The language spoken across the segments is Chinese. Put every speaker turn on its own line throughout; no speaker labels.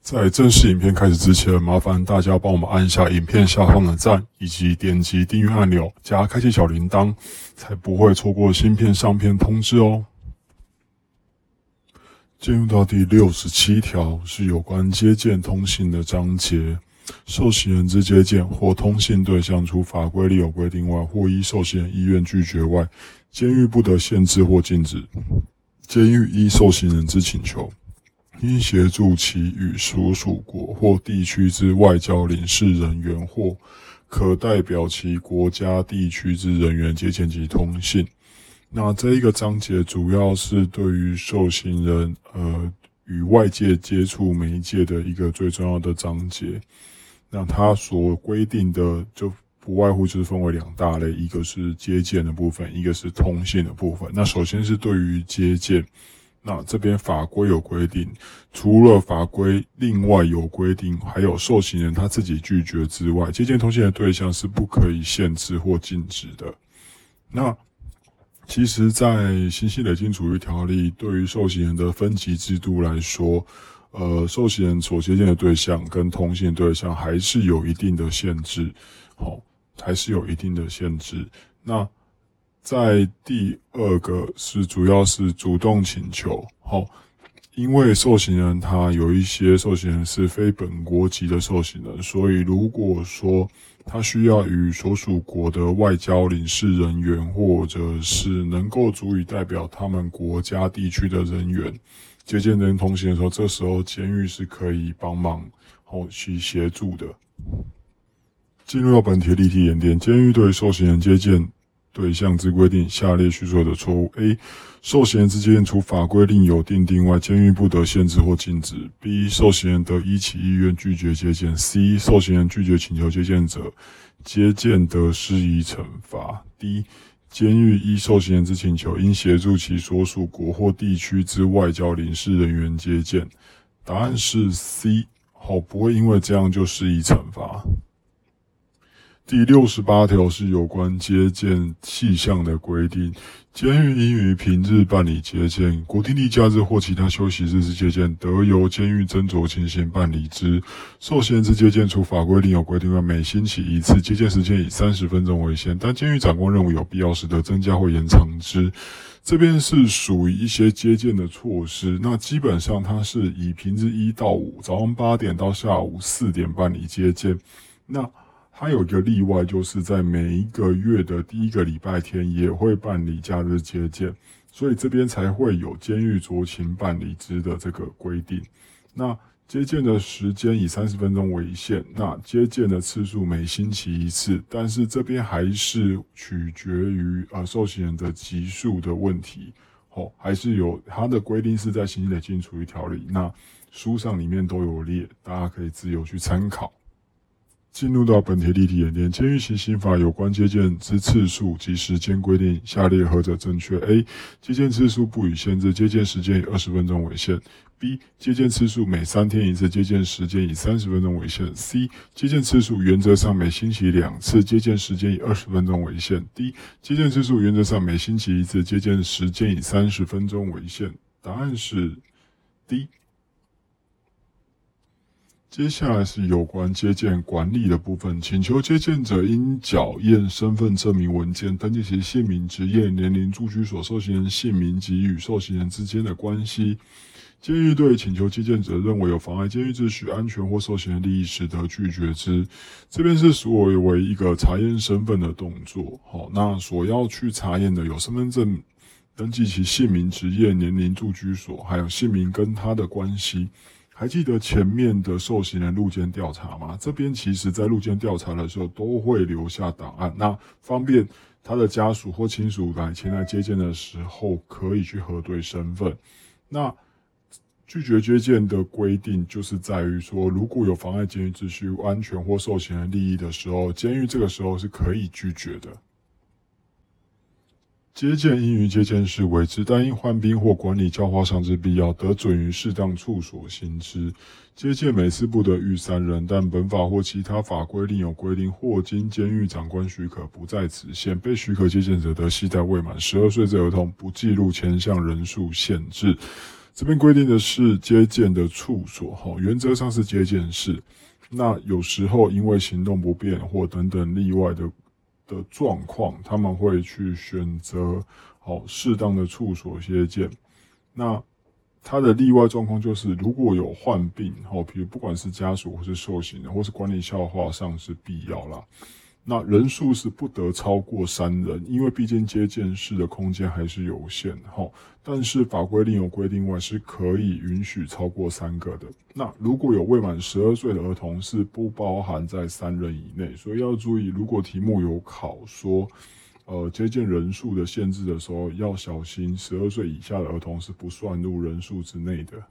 在正式影片开始之前，麻烦大家帮我们按一下影片下方的赞，以及点击订阅按钮，加开启小铃铛，才不会错过新片上片通知哦。进入到第六十七条，是有关接见通信的章节。受刑人之接见或通信对象，除法规里有规定外，或依受刑人意愿拒绝外，监狱不得限制或禁止。监狱依受刑人之请求。应协助其与所属国或地区之外交领事人员或可代表其国家地区之人员接见及通信。那这一个章节主要是对于受刑人呃与外界接触媒介的一个最重要的章节。那它所规定的就不外乎就是分为两大类，一个是接见的部分，一个是通信的部分。那首先是对于接见。那这边法规有规定，除了法规另外有规定，还有受刑人他自己拒绝之外，接见通信的对象是不可以限制或禁止的。那其实，在新西累进处遇条例对于受刑人的分级制度来说，呃，受刑人所接见的对象跟通信对象还是有一定的限制，好，还是有一定的限制。那在第二个是主要是主动请求，好，因为受刑人他有一些受刑人是非本国籍的受刑人，所以如果说他需要与所属国的外交领事人员，或者是能够足以代表他们国家地区的人员接见人通行的时候，这时候监狱是可以帮忙后去协助的。进入到本题立体演练，监狱对受刑人接见。对象之规定，下列叙述的错误：A. 受刑人之接见，除法规另有定定外，监狱不得限制或禁止；B. 受刑人得依其意愿拒绝接见；C. 受刑人拒绝请求接见者，接见得施以惩罚；D. 监狱依受刑人之请求，应协助其所属国或地区之外交领事人员接见。答案是 C。好，不会因为这样就施以惩罚。第六十八条是有关接见气象的规定。监狱应于平日办理接见，国定例假日或其他休息日之接见，得由监狱斟酌情形办理之。受限制接见，除法规另有规定外，每星期一次，接见时间以三十分钟为限。但监狱长官认为有必要时，得增加或延长之。这边是属于一些接见的措施。那基本上，它是以平日一到五，早上八点到下午四点办理接见。那它有一个例外，就是在每一个月的第一个礼拜天也会办理假日接见，所以这边才会有监狱酌情办理之的这个规定。那接见的时间以三十分钟为限，那接见的次数每星期一次，但是这边还是取决于呃受刑人的级数的问题，哦，还是有它的规定是在刑事累进处遇条例，那书上里面都有列，大家可以自由去参考。进入到本题例题演练，监狱行刑法有关接见之次数及时间规定，下列何者正确？A. 接见次数不予限制，接见时间以二十分钟为限；B. 接见次数每三天一次，接见时间以三十分钟为限；C. 接见次数原则上每星期两次，接见时间以二十分钟为限；D. 接见次数原则上每星期一次，接见时间以三十分钟为限。答案是 D。接下来是有关接见管理的部分，请求接见者应缴验身份证明文件，登记其姓名、职业、年龄、住居所、受刑人姓名及与受刑人之间的关系。监狱对请求接见者认为有妨碍监狱秩序、安全或受刑人利益时，得拒绝之。这边是所谓为一个查验身份的动作。好，那所要去查验的有身份证，登记其姓名、职业、年龄、住居所，还有姓名跟他的关系。还记得前面的受刑人入监调查吗？这边其实在入监调查的时候都会留下档案，那方便他的家属或亲属来前来接见的时候可以去核对身份。那拒绝接见的规定就是在于说，如果有妨碍监狱秩序、安全或受刑人利益的时候，监狱这个时候是可以拒绝的。接见应于接见时为之，但因患病或管理教化上之必要，得准于适当处所行之。接见每次不得逾三人，但本法或其他法规另有规定，或经监狱长官许可，不在此限。被许可接见者，得系在未满十二岁之儿童，不计入前项人数限制。这边规定的是接见的处所，哈，原则上是接见室。那有时候因为行动不便或等等例外的。的状况，他们会去选择好适当的处所接见。那他的例外状况就是，如果有患病，好，比如不管是家属或是受刑，或是管理消化上是必要啦。那人数是不得超过三人，因为毕竟接见室的空间还是有限，哈。但是法规另有规定外，是可以允许超过三个的。那如果有未满十二岁的儿童，是不包含在三人以内。所以要注意，如果题目有考说，呃，接见人数的限制的时候，要小心，十二岁以下的儿童是不算入人数之内的。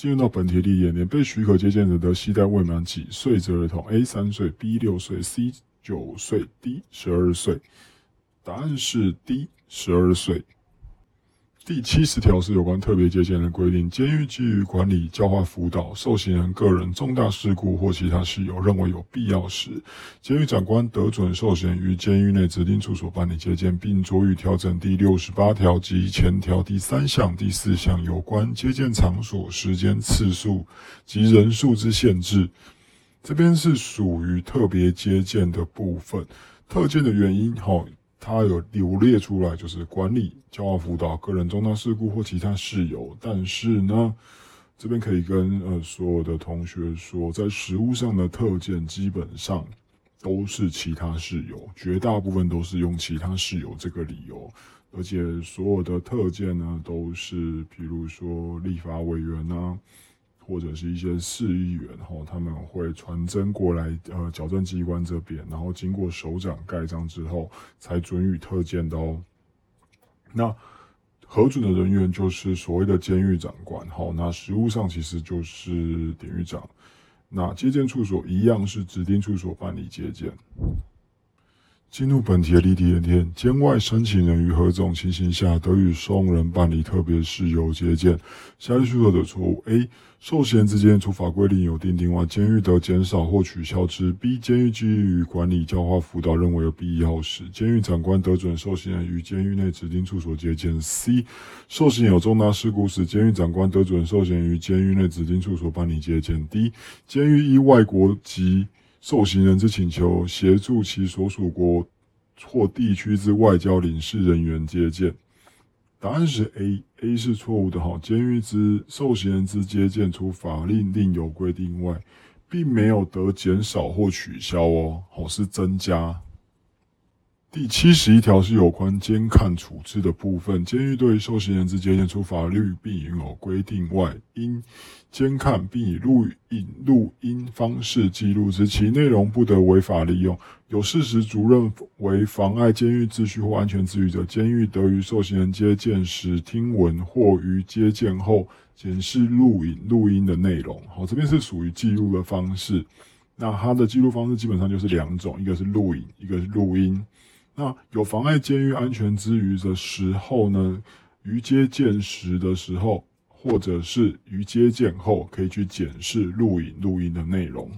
进入到本题例演被许可接见者的携带未满几岁则儿童？A 三岁，B 六岁，C 九岁，D 十二岁。答案是 D 十二岁。第七十条是有关特别接见的规定。监狱基于管理、教化、辅导受刑人个人重大事故或其他事由认为有必要时，监狱长官得准受刑人于监狱内指定处所办理接见，并酌予调整第六十八条及前条第三项、第四项有关接见场所、时间、次数及人数之限制。这边是属于特别接见的部分。特见的原因，哈。它有罗列出来，就是管理、教化、辅导个人重大事故或其他事由。但是呢，这边可以跟呃所有的同学说，在实物上的特件基本上都是其他事由，绝大部分都是用其他事由这个理由，而且所有的特件呢，都是比如说立法委员呐。或者是一些市议员哈，他们会传真过来，呃，矫正机关这边，然后经过首长盖章之后，才准予特见的哦。那核准的人员就是所谓的监狱长官，好，那实务上其实就是典狱长。那接见处所一样是指定处所办理接见。进入本题的例题原件，监外申请人于何种情形下得与受人办理特别事由接见？下列叙述的错误：A. 受刑之间除法规另有定定外，监狱得减少或取消之；B. 监狱基于管理、教化、辅导认为有必要时，监狱长官得准受刑人于监狱内指定处所接见；C. 受刑有重大事故时，监狱长官得准受刑于监狱内指定处所办理接见；D. 监狱依外国籍。受刑人之请求，协助其所属国或地区之外交领事人员接见。答案是 A，A 是错误的。哈，监狱之受刑人之接见，除法令另有规定外，并没有得减少或取消哦，好是增加。第七十一条是有关监看处置的部分。监狱对受刑人之接见，除法律并有规定外，应监看并以录影、录音方式记录之，其内容不得违法利用。有事实足认为妨碍监狱秩序或安全之余者，监狱得于受刑人接见时听闻，或于接见后检视录影、录音的内容。好，这边是属于记录的方式。那它的记录方式基本上就是两种，一个是录影，一个是录音。那有妨碍监狱安全之余的时候呢，于接见时的时候，或者是于接见后，可以去检视录影录音的内容。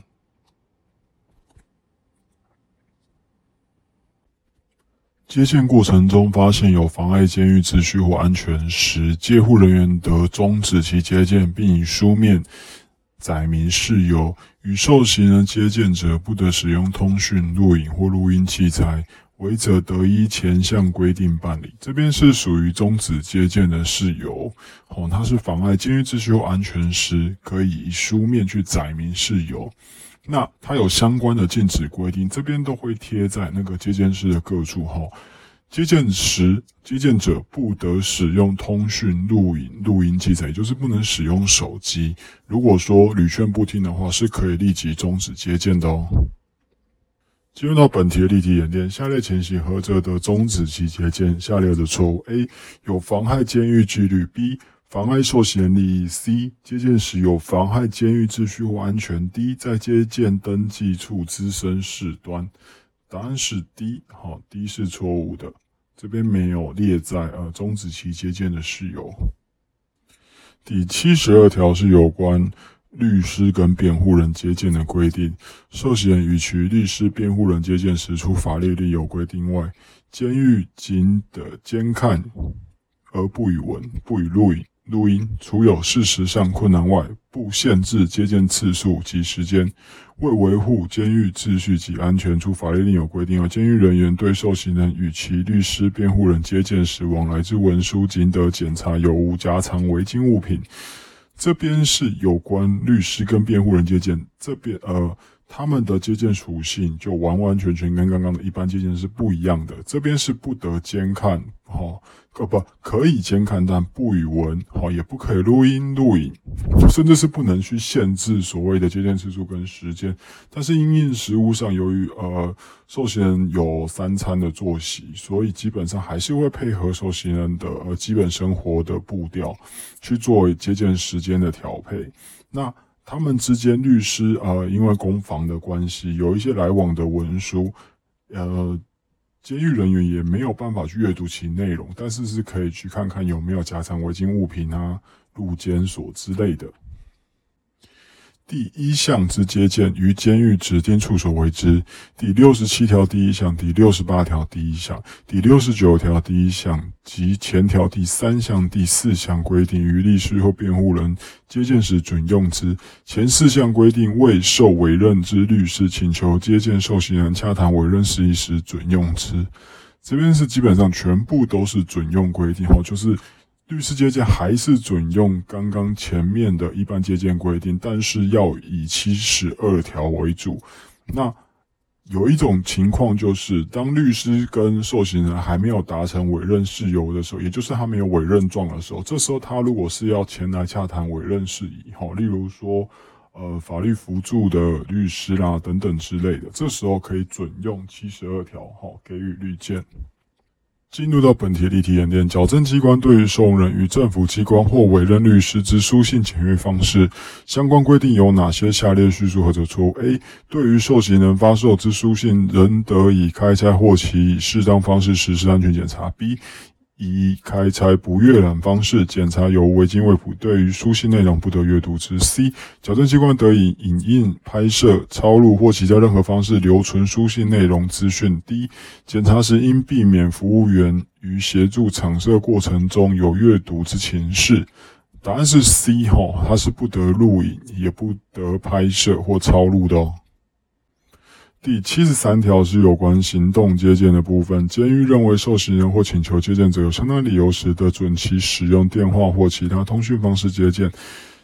接见过程中发现有妨碍监狱秩序或安全时，监护人员得终止其接见，并以书面载明事由。与受刑人接见者，不得使用通讯、录影或录音器材。违者得依前项规定办理。这边是属于终止接见的事由，哦，它是妨碍监狱秩序或安全时，可以以书面去载明事由。那它有相关的禁止规定，这边都会贴在那个接见室的各处，哈。接见时，接见者不得使用通讯录影录音器材，也就是不能使用手机。如果说屡劝不听的话，是可以立即终止接见的哦。进入到本题的例题演练，下列情形何者得终止期接见？下列的错误：A. 有妨害监狱纪律；B. 妨碍受刑人利益；C. 接见时有妨害监狱秩序或安全；D. 在接见登记处滋生事端。答案是 D。好，D 是错误的。这边没有列在呃终止期接见的事由。第七十二条是有关律师跟辩护人接见的规定。受刑人与其律师、辩护人接见时，除法律另有规定外，监狱仅得监看而不予闻、不予录影。录音，除有事实上困难外，不限制接见次数及时间。为维护监狱秩序及安全，除法律另有规定外，监狱人员对受刑人与其律师、辩护人接见时往来之文书，仅得检查有无夹藏违禁物品。这边是有关律师跟辩护人接见，这边呃。他们的接见属性就完完全全跟刚刚的一般接见是不一样的。这边是不得监看，哈，可不可以监看，但不语文，哈，也不可以录音录影，甚至是不能去限制所谓的接见次数跟时间。但是因应实务上，由于呃受刑人有三餐的作息，所以基本上还是会配合受刑人的呃基本生活的步调去做接见时间的调配。那。他们之间律师呃，因为公房的关系，有一些来往的文书，呃，监狱人员也没有办法去阅读其内容，但是是可以去看看有没有夹藏违禁物品啊、入监所之类的。第一项之接见，于监狱指定处所为之。第六十七条第一项、第六十八条第一项、第六十九条第一项及前条第三项、第四项规定，于律师或辩护人接见时准用之。前四项规定，未受委任之律师请求接见受刑人洽谈委任事宜时准用之。这边是基本上全部都是准用规定，哈，就是。律师接见还是准用刚刚前面的一般接见规定，但是要以七十二条为主。那有一种情况就是，当律师跟受刑人还没有达成委任事由的时候，也就是他没有委任状的时候，这时候他如果是要前来洽谈委任事宜，哈，例如说呃法律辅助的律师啦等等之类的，这时候可以准用七十二条，哈，给予律见。进入到本题例题演练，矫正机关对于受用人与政府机关或委任律师之书信检阅方式，相关规定有哪些？下列叙述或者错误？A. 对于受刑人发售之书信，仍得以开拆或其以适当方式实施安全检查。B. 以开拆不阅览方式检查有无违禁未谱，对于书信内容不得阅读之。C. 矫正机关得以影印、拍摄、抄录或其他任何方式留存书信内容资讯。D. 检查时应避免服务员于协助场设过程中有阅读之情事。答案是 C 哈，它是不得录影，也不得拍摄或抄录的哦。第七十三条是有关行动接见的部分。监狱认为受刑人或请求接见者有相当理由时，得准其使用电话或其他通讯方式接见。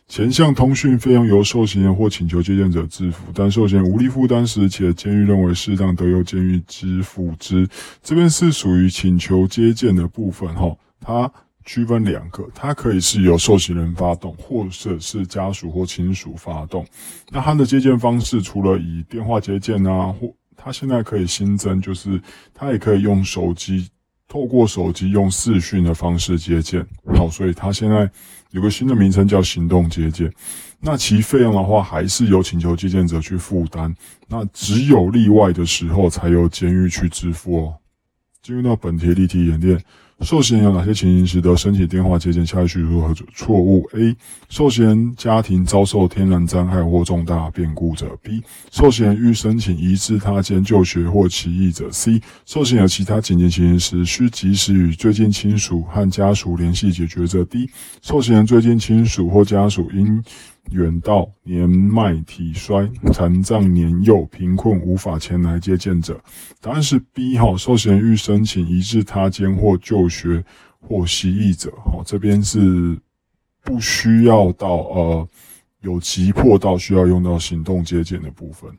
前项通讯费用由受刑人或请求接见者支付，但受刑人无力负担时，且监狱认为适当，得由监狱支付之。这边是属于请求接见的部分，哈，它。区分两个，它可以是由受刑人发动，或者是家属或亲属发动。那它的接见方式，除了以电话接见啊，或它现在可以新增，就是它也可以用手机，透过手机用视讯的方式接见。好，所以它现在有个新的名称叫行动接见。那其费用的话，还是由请求接见者去负担。那只有例外的时候，才由监狱去支付哦。进入到本题例题演练。受刑人有哪些情形使得申请电话接见？下去如何错误？A. 受刑人家庭遭受天然灾害或重大变故者；B. 受刑人欲申请移至他间就学或起义者；C. 受刑有其他紧急情形时，需及时与最近亲属和家属联系解决者；D. 受刑人最近亲属或家属因远道、年迈体衰、残障年幼、贫困无法前来接见者，答案是 B 哈。受刑人欲申请移至他间或就学或习义者，哈，这边是不需要到呃有急迫到需要用到行动接见的部分。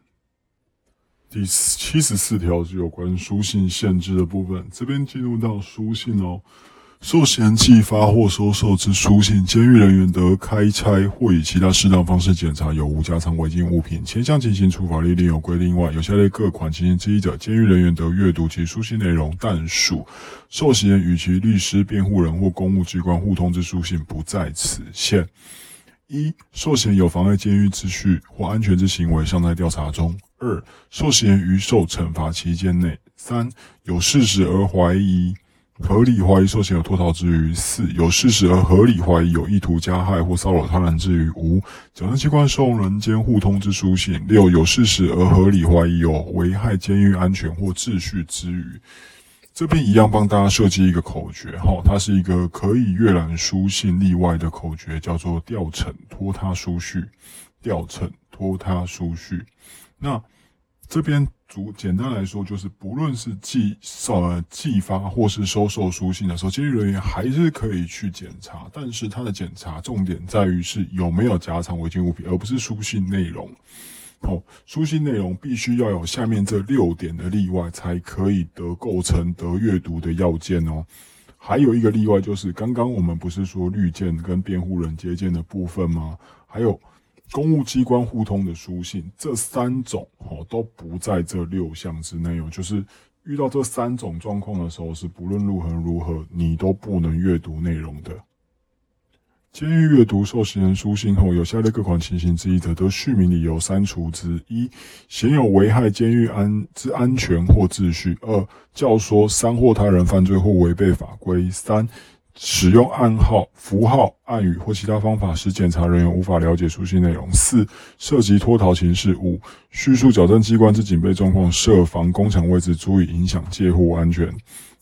第七十四条是有关书信限制的部分，这边进入到书信哦。受嫌寄发或收受之书信，监狱人员得开拆或以其他适当方式检查有无夹藏违禁物品。前项情形除法律另有规定外，有下列各款情形之一者，监狱人员得阅读其书信内容，但属受刑人与其律师、辩护人或公务机关互通之书信，不在此限。一、受嫌有妨碍监狱秩序或安全之行为，尚在调查中；二、受刑人于受惩罚期间内；三、有事实而怀疑。合理怀疑受刑有脱逃之余，四有事实而合理怀疑有意图加害或骚扰他人之余，五矫正机关受人监护通知书信，六有事实而合理怀疑有危害监狱安全或秩序之余，这边一样帮大家设计一个口诀，哈，它是一个可以阅览书信例外的口诀，叫做调惩拖沓书序，调惩拖沓书序，那。这边主简单来说，就是不论是寄呃寄发或是收受书信的时候，监狱人员还是可以去检查，但是他的检查重点在于是有没有夹藏违禁物品，而不是书信内容。哦，书信内容必须要有下面这六点的例外，才可以得构成得阅读的要件哦。还有一个例外就是，刚刚我们不是说律见跟辩护人接见的部分吗？还有。公务机关互通的书信，这三种哦都不在这六项之内哦。就是遇到这三种状况的时候，是不论如何如何，你都不能阅读内容的。监狱阅读受刑人书信后，有下列各款情形之一者，得续名理由删除之：一、显有危害监狱安之安全或秩序；二、教唆、煽惑他人犯罪或违背法规；三。使用暗号、符号、暗语或其他方法，使检查人员无法了解书信内容。四、涉及脱逃情事。五、叙述矫正机关之警备状况，设防工厂位置，足以影响借户安全。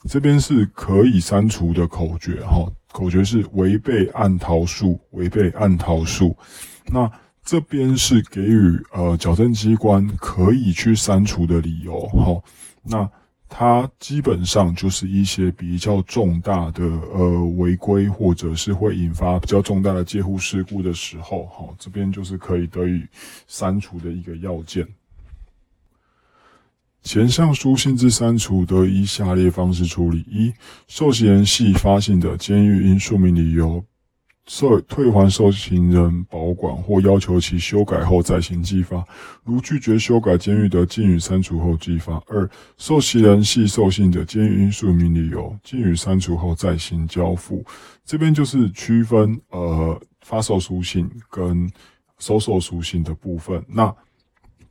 这边是可以删除的口诀，哈，口诀是违背暗逃数，违背暗逃数。那这边是给予呃矫正机关可以去删除的理由，哈，那。它基本上就是一些比较重大的呃违规，或者是会引发比较重大的借户事故的时候，哈，这边就是可以得以删除的一个要件。前项书信之删除，得以下列方式处理：一、受刑人系发信的，监狱因说明理由。受退还受刑人保管或要求其修改后再行寄发，如拒绝修改，监狱得禁予删除后寄发。二、受刑人系受信者，监狱应述明理由，禁予删除后再行交付。这边就是区分呃发售书信跟收受书信的部分。那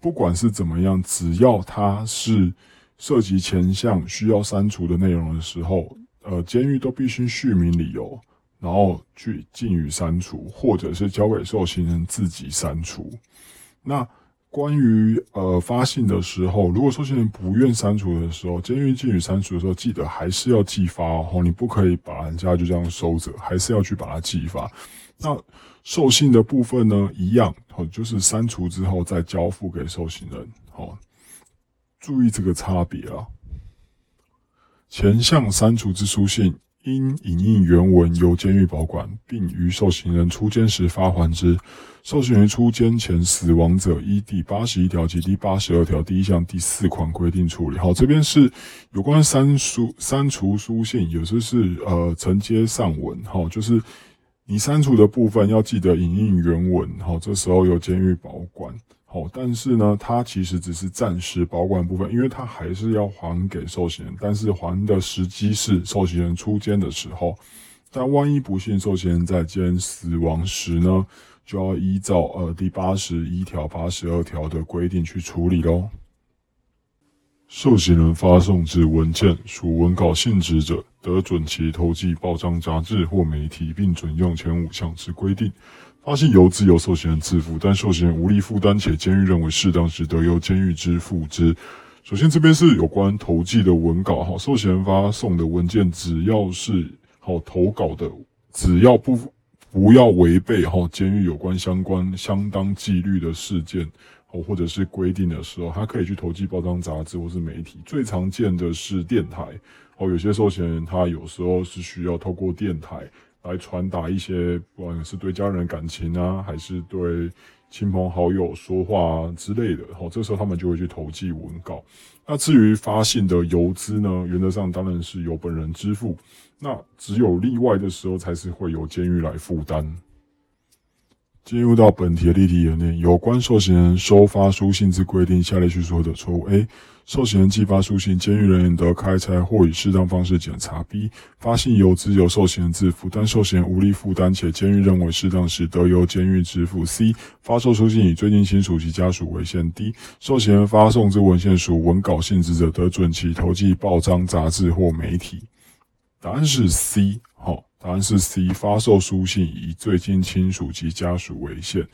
不管是怎么样，只要它是涉及前项需要删除的内容的时候，呃，监狱都必须续明理由。然后去禁予删除，或者是交给受刑人自己删除。那关于呃发信的时候，如果受刑人不愿删除的时候，监狱禁语删除的时候，记得还是要寄发哦，你不可以把人家就这样收着，还是要去把它寄发。那受信的部分呢，一样哦，就是删除之后再交付给受刑人哦。注意这个差别啊，前项删除之书信。应影印原文，由监狱保管，并于受刑人出监时发还之。受刑人出监前死亡者，依第八十一条及第八十二条第一项第四款规定处理。好，这边是有关删书、删除书信，有时是呃承接上文。好，就是你删除的部分要记得影印原文。好，这时候由监狱保管。但是呢，它其实只是暂时保管部分，因为它还是要还给受刑人，但是还的时机是受刑人出监的时候。但万一不幸受刑人在监死亡时呢，就要依照呃第八十一条、八十二条的规定去处理喽。受刑人发送之文件属文稿性质者，得准其投寄报章、杂志或媒体，并准用前五项之规定。发信由自由受刑人自负，但受刑人无力负担且监狱认为适当时，得由监狱支付之。首先，这边是有关投寄的文稿哈，受刑人发送的文件只要是好投稿的，只要不不要违背哈监狱有关相关相当纪律的事件哦，或者是规定的时候，他可以去投寄报章杂志或是媒体。最常见的是电台哦，有些受刑人他有时候是需要透过电台。来传达一些，不管是对家人感情啊，还是对亲朋好友说话之类的。好，这时候他们就会去投寄文稿。那至于发信的邮资呢，原则上当然是由本人支付。那只有例外的时候，才是会由监狱来负担。进入到本题的例题演练，有关受刑人收发书信之规定，下列叙述的错误：A. 受刑人寄发书信，监狱人员得开拆或以适当方式检查；B. 发信邮资由受刑人自负，但受刑人无力负担且监狱认为适当时，得由监狱支付；C. 发售书信以最近亲属及家属为限；D. 受刑人发送之文献属文稿性质者，得准其投寄报章、杂志或媒体。答案是 C。好。答案是 C，发售书信以最近亲属及家属为限。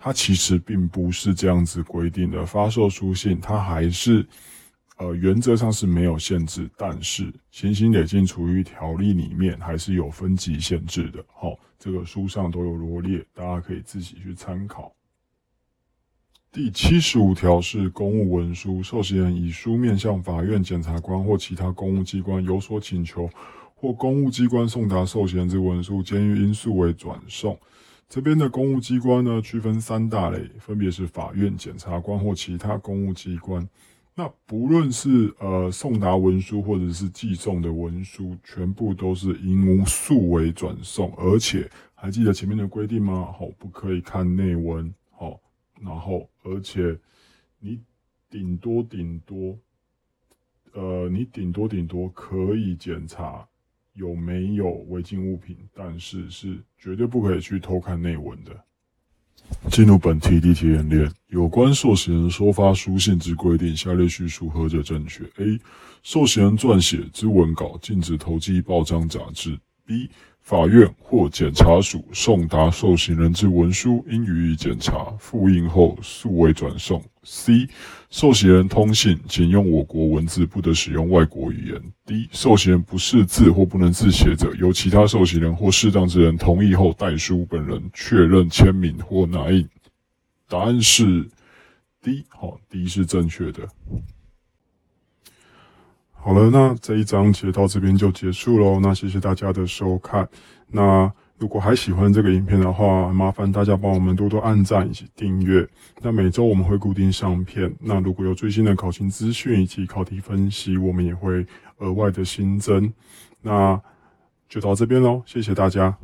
它其实并不是这样子规定的。发售书信，它还是呃原则上是没有限制，但是行刑累进处遇条例里面还是有分级限制的。好，这个书上都有罗列，大家可以自己去参考。第七十五条是公务文书，受刑人以书面向法院、检察官或其他公务机关有所请求。或公务机关送达受刑之文书，监狱因素为转送。这边的公务机关呢，区分三大类，分别是法院、检察官或其他公务机关。那不论是呃送达文书或者是寄送的文书，全部都是因诉为转送。而且还记得前面的规定吗？好，不可以看内文。好，然后而且你顶多顶多，呃，你顶多顶多可以检查。有没有违禁物品？但是是绝对不可以去偷看内文的。进入本题的题演练，有关受刑人收发书信之规定，下列叙述何者正确？A. 受刑人撰写之文稿禁止投寄报章杂志。B. 法院或检察署送达受刑人之文书，应予以检查、复印后速为转送。C. 受刑人通信仅用我国文字，不得使用外国语言。D. 受刑人不识字或不能字写者，由其他受刑人或适当之人同意后代书本人确认签名或拿印。答案是 D。好，D 是正确的。好了，那这一章节到这边就结束喽。那谢谢大家的收看。那如果还喜欢这个影片的话，麻烦大家帮我们多多按赞以及订阅。那每周我们会固定上片。那如果有最新的考勤资讯以及考题分析，我们也会额外的新增。那就到这边喽，谢谢大家。